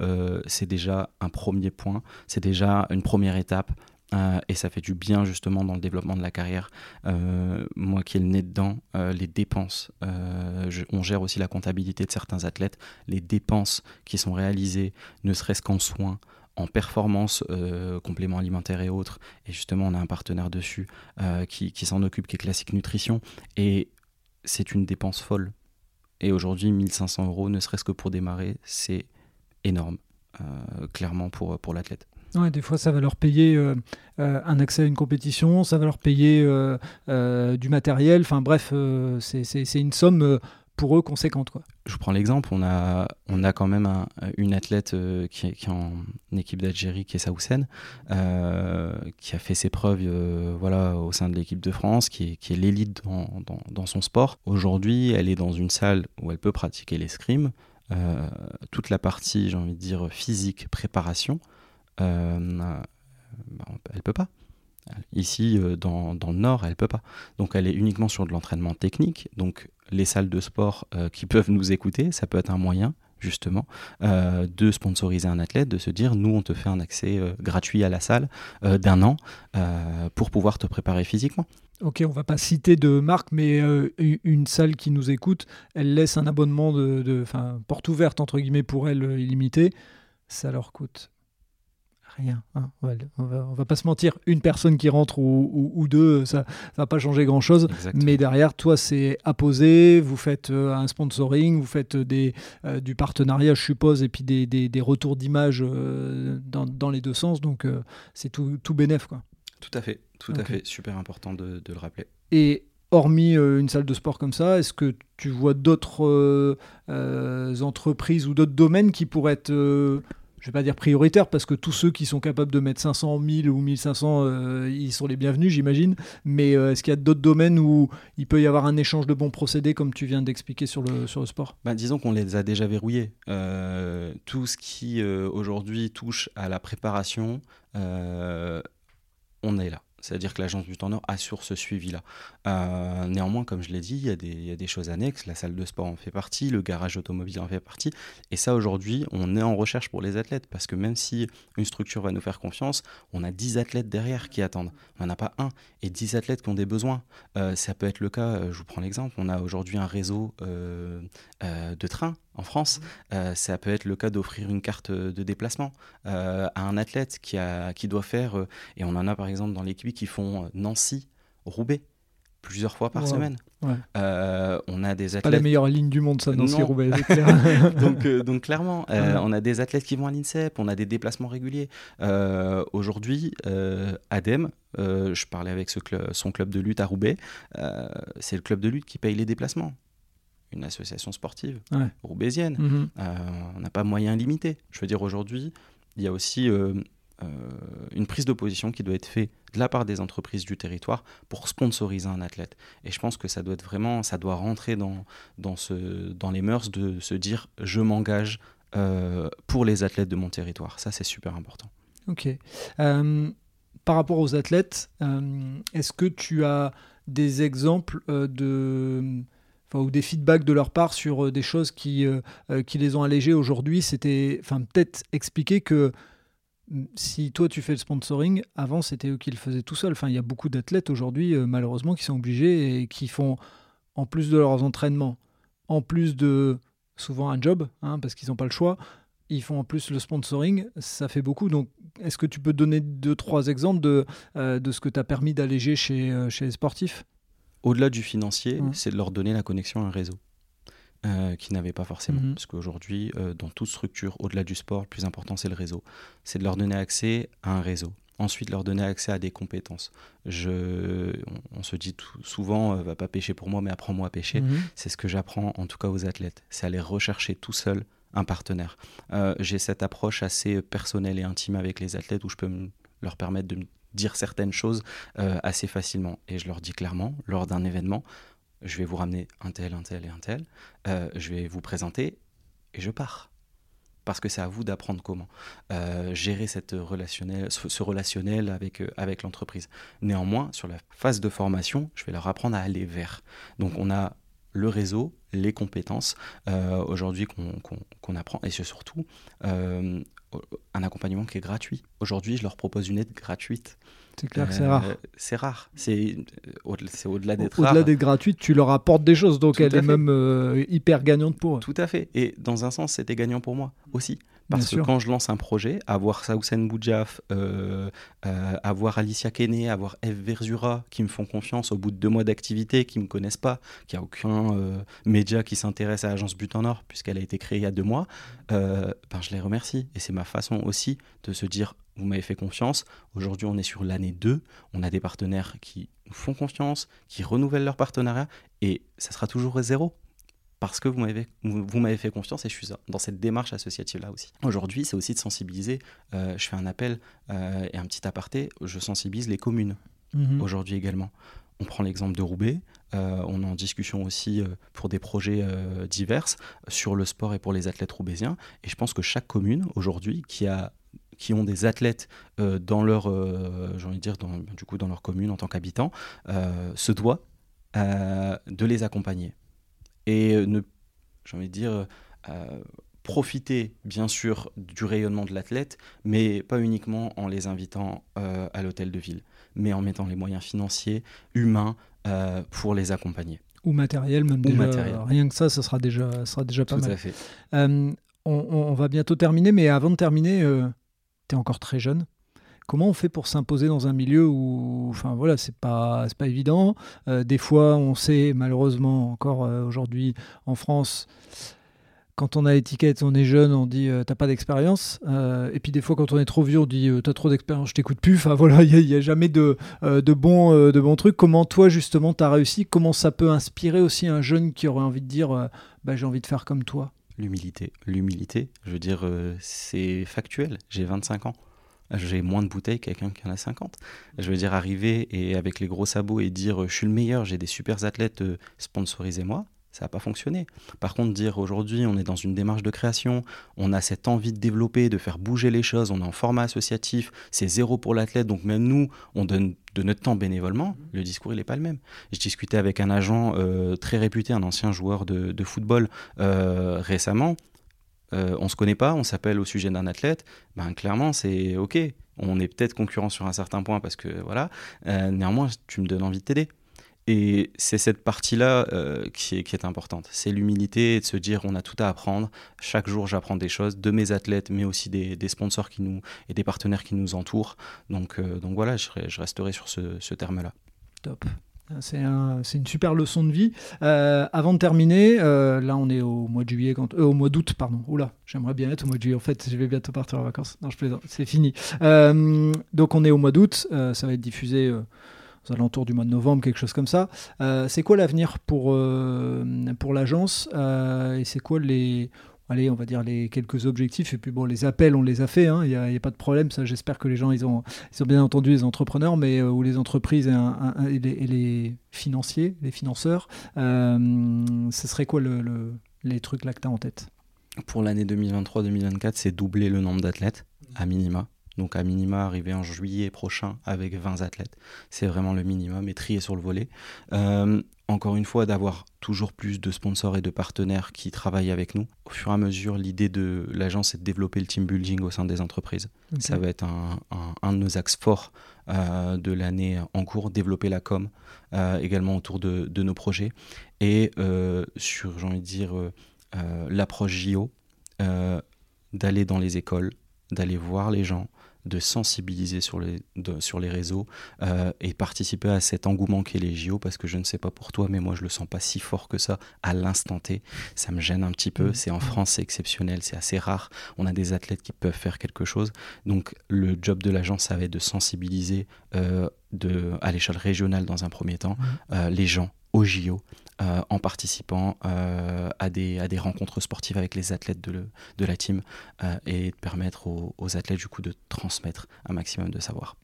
c'est déjà un premier point, c'est déjà une première étape euh, et ça fait du bien justement dans le développement de la carrière. Euh, moi qui ai le nez dedans, euh, les dépenses, on gère aussi la comptabilité de certains athlètes, les dépenses qui sont réalisées, ne serait-ce qu'en soins, en performance, compléments alimentaires et autres. Et justement, on a un partenaire dessus qui, s'en occupe, qui est Classique Nutrition. Et c'est une dépense folle. Et aujourd'hui, 1500 euros, ne serait-ce que pour démarrer, c'est énorme, clairement, pour, pour l'athlète. Ouais, des fois, ça va leur payer euh, euh, un accès à une compétition, ça va leur payer euh, du matériel. Enfin bref, c'est une somme pour eux conséquente. Quoi. Je prends l'exemple, on a, on a quand même une athlète qui, est en équipe d'Algérie, qui est Saoussen, qui a fait ses preuves voilà, au sein de l'équipe de France, qui est, qui est l'élite dans, dans, son sport. Aujourd'hui, elle est dans une salle où elle peut pratiquer l'escrime. toute la partie, j'ai envie de dire, physique, préparation, euh, bah, elle peut pas. Ici, euh, dans, dans, le Nord, elle peut pas. Donc, elle est uniquement sur de l'entraînement technique. Donc, les salles de sport euh, qui peuvent nous écouter, ça peut être un moyen justement, de sponsoriser un athlète, de se dire, nous, on te fait un accès gratuit à la salle d'un an pour pouvoir te préparer physiquement. Ok, on va pas citer de marque, mais une salle qui nous écoute, elle laisse un abonnement de, de porte ouverte, entre guillemets, pour elle, illimité. Ça leur coûte rien. Hein. On, va, va, pas se mentir, une personne qui rentre ou, deux, ça, va pas changer grand chose. Mais derrière, toi, c'est apposé. Vous faites euh, un sponsoring, vous faites des, euh, du partenariat, je suppose, et puis des, des, retours d'image euh, dans, dans, les deux sens. Donc, c'est tout, tout bénef, quoi. Tout à fait, tout à fait. Super important de, de le rappeler. Et hormis une salle de sport comme ça, est-ce que tu vois d'autres entreprises ou d'autres domaines qui pourraient être je vais pas dire prioritaire parce que tous ceux qui sont capables de mettre 500, 1000 ou 1500, euh, ils sont les bienvenus, j'imagine. Mais euh, est-ce qu'il y a d'autres domaines où il peut y avoir un échange de bons procédés, comme tu viens d'expliquer sur le, sur le sport? Bah, Disons qu'on les a déjà verrouillés. Euh, tout ce qui aujourd'hui touche à la préparation, on est là. C'est-à-dire que l'agence du temps Nord assure ce suivi-là. Euh, néanmoins, comme je l'ai dit, il y, a des, choses annexes. La salle de sport en fait partie, le garage automobile en fait partie. Et ça, aujourd'hui, on est en recherche pour les athlètes. Parce que même si une structure va nous faire confiance, on a 10 athlètes derrière qui attendent. On n'en a pas un. Et 10 athlètes qui ont des besoins. Euh, ça peut être le cas, euh, je vous prends l'exemple, on a aujourd'hui un réseau de trains en France, euh, ça peut être le cas d'offrir une carte de déplacement euh, à un athlète qui, a, qui doit faire, euh, et on en a par exemple dans l'équipe qui font Nancy-Roubaix plusieurs fois par semaine. on a des athlètes. Pas la meilleure ligne du monde, ça, Nancy-Roubaix, (laughs) donc, donc, clairement, on a des athlètes qui vont à l'INSEP, on a des déplacements réguliers. Aujourd'hui, ADEM, je parlais avec ce son club de lutte à Roubaix, c'est le club de lutte qui paye les déplacements une association sportive roubaisienne. Mhm. Euh, on n'a pas moyen limité. Je veux dire, aujourd'hui, il y a aussi euh, euh, une prise de position qui doit être faite de la part des entreprises du territoire pour sponsoriser un athlète. Et je pense que ça doit être vraiment, ça doit rentrer dans, dans, ce, dans les mœurs de se dire je m'engage pour les athlètes de mon territoire. Ça, c'est super important. Ok. par rapport aux athlètes, est-ce que tu as des exemples de ou des feedbacks de leur part sur euh, des choses qui, euh, euh, qui les ont allégés aujourd'hui, c'était enfin, peut-être expliquer que mm, si toi tu fais le sponsoring, avant c'était eux qui le faisaient tout seuls. Enfin, il y a beaucoup d'athlètes aujourd'hui, malheureusement, qui sont obligés et qui font, en plus de leurs entraînements, en plus de souvent un job, hein, parce qu'ils n'ont pas le choix, ils font en plus le sponsoring, ça fait beaucoup. Donc, est-ce que tu peux donner deux, trois exemples de, de ce que tu as permis d'alléger chez, chez les sportifs? Au-delà du financier, c'est de leur donner la connexion à un réseau. euh, qu'ils n'avaient pas forcément. Mhm. Parce qu'aujourd'hui, euh, dans toute structure, au-delà du sport, le plus important, c'est le réseau. C'est de leur donner accès à un réseau. Ensuite, leur donner accès à des compétences. Je, on, on se dit tout- souvent, euh, va pas pêcher pour moi, mais apprends-moi à pêcher. Mhm. C'est ce que j'apprends en tout cas aux athlètes. C'est aller rechercher tout seul un partenaire. Euh, J'ai cette approche assez personnelle et intime avec les athlètes où je peux me- leur permettre de me dire certaines choses euh, assez facilement. Et je leur dis clairement, lors d'un événement, je vais vous ramener un tel, un tel et un tel. Euh, je vais vous présenter et je pars. Parce que c'est à vous d'apprendre comment euh, gérer cette relationnel, ce, relationnel avec, avec l'entreprise. Néanmoins, sur la phase de formation, je vais leur apprendre à aller vers. Donc on a le réseau, les compétences aujourd'hui qu'on qu'on- qu'on apprend et surtout un accompagnement qui est gratuit. Aujourd'hui, je leur propose une aide gratuite. C'est clair que c'est Euh, rare. C'est rare. C'est euh, au-delà d'être. Au-delà d'être gratuite, tu leur apportes des choses, donc Tout elle est fait. même euh, hyper gagnante pour eux. Tout à fait. Et dans un sens, c'était gagnant pour moi aussi. Parce Bien que sûr. quand je lance un projet, avoir Saoussen Boudjaf, euh, euh, avoir Alicia Kene, avoir Eve Verzura qui me font confiance au bout de deux mois d'activité, qui ne me connaissent pas, qui a aucun euh, média qui s'intéresse à l'agence But en Or, puisqu'elle a été créée il y a deux mois, ben, je les remercie. Et c'est ma façon aussi de se dire, vous m'avez fait confiance, aujourd'hui on est sur l'année 2, on a des partenaires qui nous font confiance, qui renouvellent leur partenariat, et ça sera toujours zéro parce que vous m'avez vous vous m'avez fait confiance et je suis dans cette démarche associative là aussi. Aujourd'hui, c'est aussi de sensibiliser. euh, je fais un appel euh, et un petit aparté. Je sensibilise les communes Mhm. aujourd'hui également. On prend l'exemple de Roubaix. euh, on est en discussion aussi pour des projets divers sur le sport et pour les athlètes roubaisiens. Et je pense que chaque commune aujourd'hui qui a qui ont des athlètes dans leur j'ai envie de dire dans, du coup dans leur commune en tant qu'habitants se doit de les accompagner et euh, ne j'ai envie de dire euh, profiter bien sûr du rayonnement de l'athlète mais pas uniquement en les invitant euh, à l'hôtel de ville mais en mettant les moyens financiers humains euh, pour les accompagner Ou matériel, même Ou déjà. matériel. Rien que ça, ça sera déjà, ça sera déjà pas tout mal. à fait on, on- on va bientôt terminer, mais avant de terminer, tu es encore très jeune. Comment on fait pour s'imposer dans un milieu où, enfin voilà, c'est pas, pas évident. Euh, des fois, on sait malheureusement encore euh, aujourd'hui en France, quand on a étiquette, on est jeune, on dit euh, t'as pas d'expérience. Et puis des fois, quand on est trop vieux, on dit t'as trop d'expérience, je t'écoute plus. Enfin voilà, il n'y a, jamais de, de bons de bons trucs. Comment toi justement t'as réussi? Comment ça peut inspirer aussi un jeune qui aurait envie de dire bah, j'ai envie de faire comme toi L'humilité. L'humilité, je veux dire, c'est factuel. J'ai 25 ans. J'ai moins de bouteilles que quelqu'un qui en a 50. Je veux dire, arriver et avec les gros sabots et dire je suis le meilleur, j'ai des super athlètes, euh, sponsorisez-moi, ça n'a pas fonctionné. Par contre, dire aujourd'hui on est dans une démarche de création, on a cette envie de développer, de faire bouger les choses, on est en format associatif, c'est zéro pour l'athlète, donc même nous, on donne de notre temps bénévolement, le discours il n'est pas le même. Je discutais avec un agent euh, très réputé, un ancien joueur de, de football euh, récemment. Euh, on se connaît pas, on s'appelle au sujet d'un athlète, ben clairement c'est ok. On est peut-être concurrent sur un certain point parce que voilà. Euh, néanmoins, tu me donnes envie de t'aider. Et c'est cette partie-là euh, qui, est, importante. C'est l'humilité de se dire on a tout à apprendre. Chaque jour, j'apprends des choses de mes athlètes, mais aussi des, sponsors qui nous, et des partenaires qui nous entourent. Donc, euh, voilà, je, resterai sur ce, ce terme-là. Top. C'est un- c'est une super leçon de vie. Euh, avant de terminer, euh, là on est au mois de juillet, quand, euh, au mois d'août, pardon. Oula, j'aimerais bien être au mois de juillet. En fait, je vais bientôt partir en vacances. Non, je plaisante, c'est fini. Donc on est au mois d'août, ça va être diffusé aux alentours du mois de novembre, quelque chose comme ça. C'est quoi l'avenir pour, pour l'agence? Et c'est quoi les, allez, on va dire les quelques objectifs et puis bon, les appels, on les a fait, hein, il n'y a, pas de problème. Ça, j'espère que les gens, ils ont, bien entendu les entrepreneurs, mais euh, ou les entreprises et, les, financiers, les financeurs. Euh, ce serait quoi le, le- les trucs là que tu en tête? Pour l'année 2023-2024, c'est doubler le nombre d'athlètes, à minima. Donc à minima, arriver en juillet prochain avec 20 athlètes. C'est vraiment le minimum et trier sur le volet. Euh, encore une fois, d'avoir toujours plus de sponsors et de partenaires qui travaillent avec nous. Au fur et à mesure, l'idée de l'agence, c'est de développer le team building au sein des entreprises. Ça va être un, un- un de nos axes forts euh, de l'année en cours, développer la com euh, également autour de, de nos projets et euh, sur, j'ai envie de dire, l'approche JO, d'aller dans les écoles, d'aller voir les gens, de sensibiliser sur les, sur les réseaux euh, et participer à cet engouement qu'est les JO parce que je ne sais pas pour toi, mais moi je le sens pas si fort que ça à l'instant T. Ça me gêne un petit peu. Mmh. C'est en France, c'est exceptionnel, c'est assez rare. On a des athlètes qui peuvent faire quelque chose. Donc le job de l'agence, ça va être de sensibiliser euh, de, à l'échelle régionale dans un premier temps mmh. euh, les gens aux JO euh, en participant euh, à, des, à des rencontres sportives avec les athlètes de, le, de la team euh, et de permettre aux, athlètes du coup de transmettre un maximum de savoir.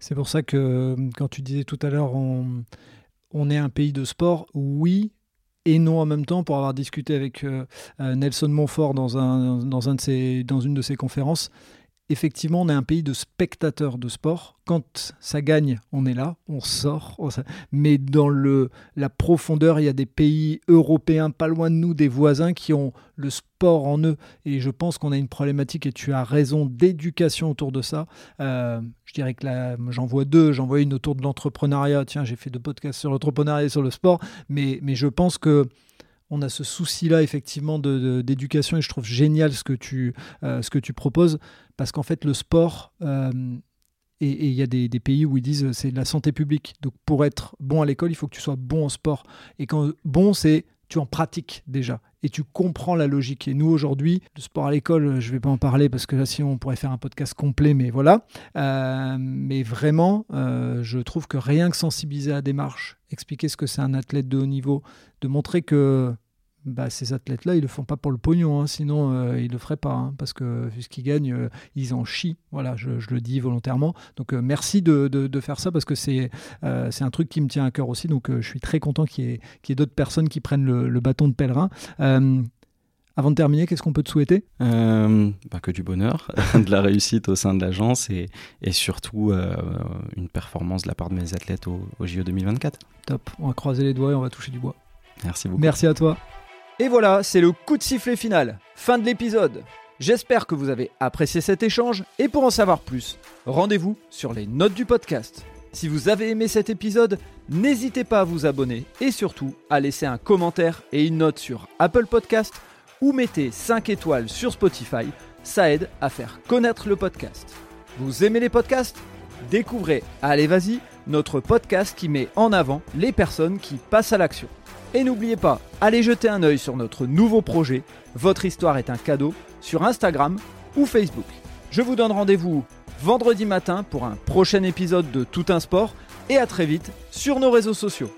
C'est pour ça que quand tu disais tout à l'heure on, est un pays de sport, oui, et non en même temps pour avoir discuté avec Nelson Montfort dans, un, dans, un de ses, dans une de ses conférences effectivement, on est un pays de spectateurs de sport. Quand ça gagne, on est là, on sort. Mais dans la profondeur, il y a des pays européens pas loin de nous, des voisins qui ont le sport en eux. Et je pense qu'on a une problématique, et tu as raison, d'éducation autour de ça. Euh, je dirais que j'en vois deux. J'en vois une autour de l'entrepreneuriat. Tiens, j'ai fait deux podcasts sur l'entrepreneuriat et sur le sport. Mais, mais je pense que on a ce souci-là effectivement d'éducation et je trouve génial ce que tu, euh, ce que tu proposes parce qu'en fait le sport, euh, et il y a des, pays où ils disent c'est la santé publique. Donc pour être bon à l'école, il faut que tu sois bon en sport. Et quand bon, c'est tu en pratiques déjà et tu comprends la logique. Et nous aujourd'hui, le sport à l'école, je ne vais pas en parler parce que là, sinon on pourrait faire un podcast complet, mais voilà. Euh, mais vraiment, euh, je trouve que rien que sensibiliser à la démarche, expliquer ce que c'est un athlète de haut niveau, de montrer que bah, ces athlètes-là, ils le font pas pour le pognon, hein, sinon euh, ils le feraient pas, hein, parce que vu ce qu'ils gagnent, euh, ils en chient. Voilà, je, je, le dis volontairement. Donc euh, merci de, de, de, faire ça parce que c'est euh, c'est un truc qui me tient à cœur aussi. Donc je suis très content qu'il y ait, qu ait d'autres personnes qui prennent le, le bâton de pèlerin. Avant de terminer, qu'est-ce qu'on peut te souhaiter? Euh, bah Que du bonheur, (laughs) de la réussite au sein de l'agence et, et, surtout euh, une performance de la part de mes athlètes au, au JO 2024. Top, on va croiser les doigts et on va toucher du bois. Merci beaucoup. Merci à toi. Et voilà, c'est le coup de sifflet final. Fin de l'épisode. J'espère que vous avez apprécié cet échange et pour en savoir plus, rendez-vous sur les notes du podcast. Si vous avez aimé cet épisode, n'hésitez pas à vous abonner et surtout à laisser un commentaire et une note sur Apple Podcast ou mettez 5 étoiles sur Spotify, ça aide à faire connaître le podcast. Vous aimez les podcasts? Découvrez Allez Vas-y, notre podcast qui met en avant les personnes qui passent à l'action. Et n'oubliez pas, allez jeter un œil sur notre nouveau projet, Votre histoire est un cadeau, sur Instagram ou Facebook. Je vous donne rendez-vous vendredi matin pour un prochain épisode de Tout un sport et à très vite sur nos réseaux sociaux.